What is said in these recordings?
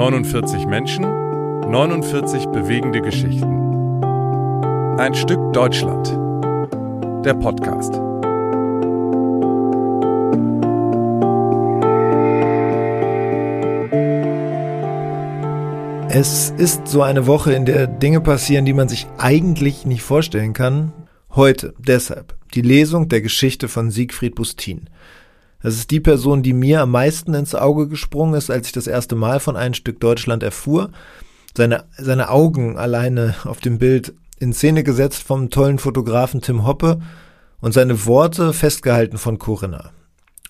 49 Menschen, 49 bewegende Geschichten. Ein Stück Deutschland. Der Podcast. Es ist so eine Woche, in der Dinge passieren, die man sich eigentlich nicht vorstellen kann. Heute deshalb die Lesung der Geschichte von Siegfried Bustin. Das ist die Person, die mir am meisten ins Auge gesprungen ist, als ich das erste Mal von ein Stück Deutschland erfuhr. Seine, seine Augen alleine auf dem Bild in Szene gesetzt vom tollen Fotografen Tim Hoppe und seine Worte festgehalten von Corinna.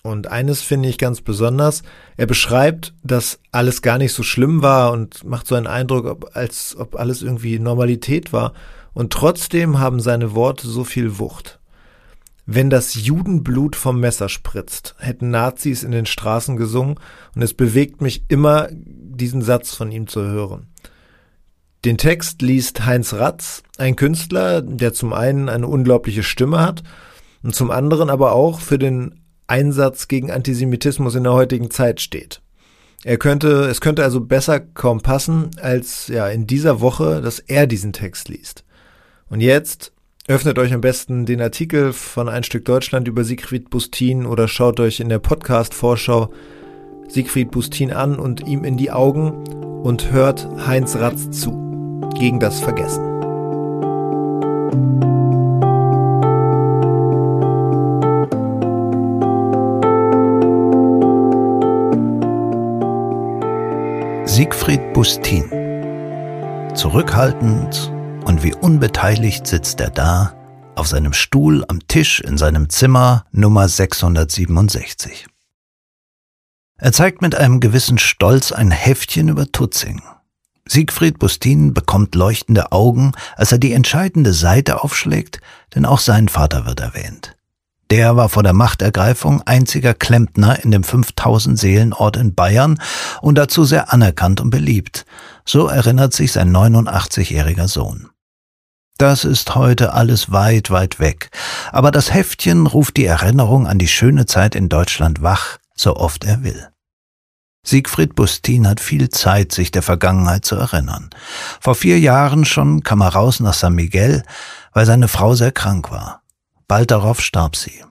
Und eines finde ich ganz besonders, er beschreibt, dass alles gar nicht so schlimm war und macht so einen Eindruck, als ob alles irgendwie Normalität war. Und trotzdem haben seine Worte so viel Wucht. Wenn das Judenblut vom Messer spritzt, hätten Nazis in den Straßen gesungen, und es bewegt mich immer, diesen Satz von ihm zu hören. Den Text liest Heinz Ratz, ein Künstler, der zum einen eine unglaubliche Stimme hat und zum anderen aber auch für den Einsatz gegen Antisemitismus in der heutigen Zeit steht. Er könnte, es könnte also besser kaum passen, als ja in dieser Woche, dass er diesen Text liest. Und jetzt Öffnet euch am besten den Artikel von Ein Stück Deutschland über Siegfried Bustin oder schaut euch in der Podcast-Vorschau Siegfried Bustin an und ihm in die Augen und hört Heinz Ratz zu. Gegen das Vergessen. Siegfried Bustin. Zurückhaltend und wie unbeteiligt sitzt er da auf seinem Stuhl am Tisch in seinem Zimmer Nummer 667. Er zeigt mit einem gewissen Stolz ein Heftchen über Tutzing. Siegfried Bustin bekommt leuchtende Augen, als er die entscheidende Seite aufschlägt, denn auch sein Vater wird erwähnt. Der war vor der Machtergreifung einziger Klempner in dem 5000 Seelenort in Bayern und dazu sehr anerkannt und beliebt. So erinnert sich sein 89-jähriger Sohn. Das ist heute alles weit, weit weg. Aber das Heftchen ruft die Erinnerung an die schöne Zeit in Deutschland wach, so oft er will. Siegfried Bustin hat viel Zeit, sich der Vergangenheit zu erinnern. Vor vier Jahren schon kam er raus nach San Miguel, weil seine Frau sehr krank war. Bald darauf starb sie.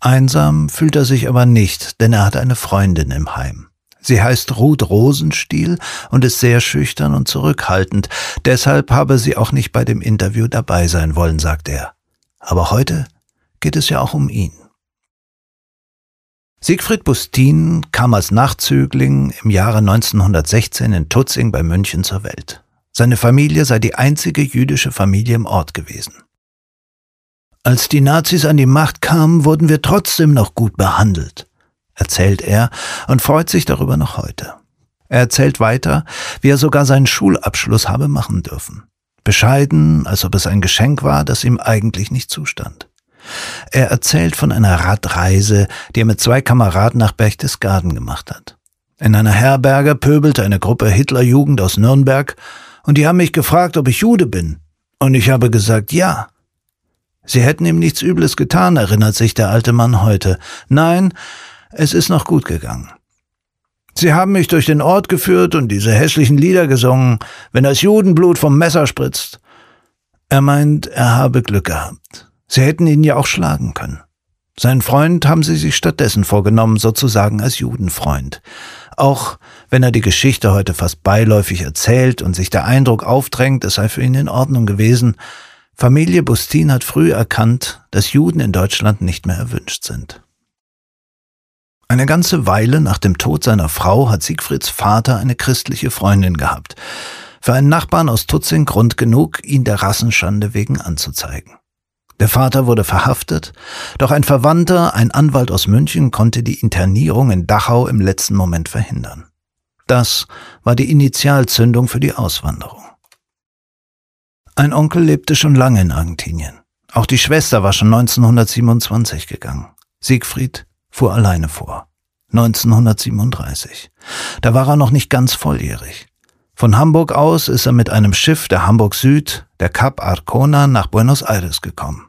Einsam fühlt er sich aber nicht, denn er hat eine Freundin im Heim. Sie heißt Ruth Rosenstiel und ist sehr schüchtern und zurückhaltend, deshalb habe sie auch nicht bei dem Interview dabei sein wollen, sagt er. Aber heute geht es ja auch um ihn. Siegfried Bustin kam als Nachzügling im Jahre 1916 in Tutzing bei München zur Welt. Seine Familie sei die einzige jüdische Familie im Ort gewesen. Als die Nazis an die Macht kamen, wurden wir trotzdem noch gut behandelt erzählt er und freut sich darüber noch heute. Er erzählt weiter, wie er sogar seinen Schulabschluss habe machen dürfen. Bescheiden, als ob es ein Geschenk war, das ihm eigentlich nicht zustand. Er erzählt von einer Radreise, die er mit zwei Kameraden nach Berchtesgaden gemacht hat. In einer Herberge pöbelte eine Gruppe Hitlerjugend aus Nürnberg und die haben mich gefragt, ob ich Jude bin. Und ich habe gesagt, ja. Sie hätten ihm nichts Übles getan, erinnert sich der alte Mann heute. Nein, es ist noch gut gegangen. Sie haben mich durch den Ort geführt und diese hässlichen Lieder gesungen, wenn das Judenblut vom Messer spritzt. Er meint, er habe Glück gehabt. Sie hätten ihn ja auch schlagen können. Seinen Freund haben sie sich stattdessen vorgenommen, sozusagen als Judenfreund. Auch wenn er die Geschichte heute fast beiläufig erzählt und sich der Eindruck aufdrängt, es sei für ihn in Ordnung gewesen, Familie Bustin hat früh erkannt, dass Juden in Deutschland nicht mehr erwünscht sind. Eine ganze Weile nach dem Tod seiner Frau hat Siegfrieds Vater eine christliche Freundin gehabt. Für einen Nachbarn aus Tutzing Grund genug, ihn der Rassenschande wegen anzuzeigen. Der Vater wurde verhaftet, doch ein Verwandter, ein Anwalt aus München, konnte die Internierung in Dachau im letzten Moment verhindern. Das war die Initialzündung für die Auswanderung. Ein Onkel lebte schon lange in Argentinien. Auch die Schwester war schon 1927 gegangen. Siegfried fuhr alleine vor. 1937. Da war er noch nicht ganz volljährig. Von Hamburg aus ist er mit einem Schiff der Hamburg Süd, der Cap Arcona, nach Buenos Aires gekommen.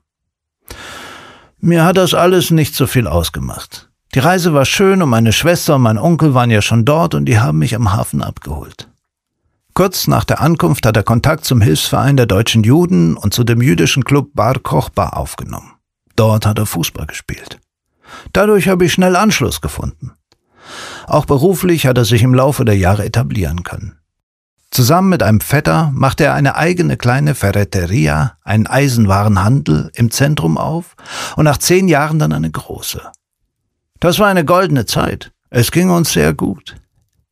Mir hat das alles nicht so viel ausgemacht. Die Reise war schön und meine Schwester und mein Onkel waren ja schon dort und die haben mich am Hafen abgeholt. Kurz nach der Ankunft hat er Kontakt zum Hilfsverein der deutschen Juden und zu dem jüdischen Club Bar Kochba aufgenommen. Dort hat er Fußball gespielt. Dadurch habe ich schnell Anschluss gefunden. Auch beruflich hat er sich im Laufe der Jahre etablieren können. Zusammen mit einem Vetter machte er eine eigene kleine Ferreteria, einen Eisenwarenhandel im Zentrum auf und nach zehn Jahren dann eine große. Das war eine goldene Zeit. Es ging uns sehr gut.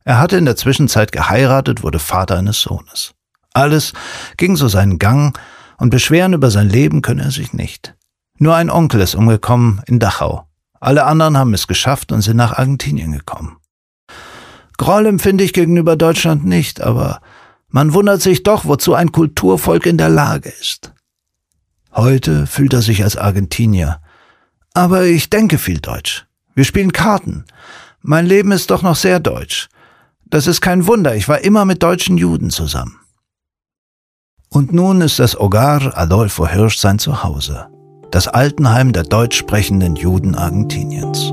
Er hatte in der Zwischenzeit geheiratet, wurde Vater eines Sohnes. Alles ging so seinen Gang und beschweren über sein Leben könne er sich nicht. Nur ein Onkel ist umgekommen in Dachau. Alle anderen haben es geschafft und sind nach Argentinien gekommen. Groll empfinde ich gegenüber Deutschland nicht, aber man wundert sich doch, wozu ein Kulturvolk in der Lage ist. Heute fühlt er sich als Argentinier. Aber ich denke viel Deutsch. Wir spielen Karten. Mein Leben ist doch noch sehr deutsch. Das ist kein Wunder, ich war immer mit deutschen Juden zusammen. Und nun ist das Hogar Adolfo Hirsch sein Zuhause, das Altenheim der deutsch sprechenden Juden Argentiniens.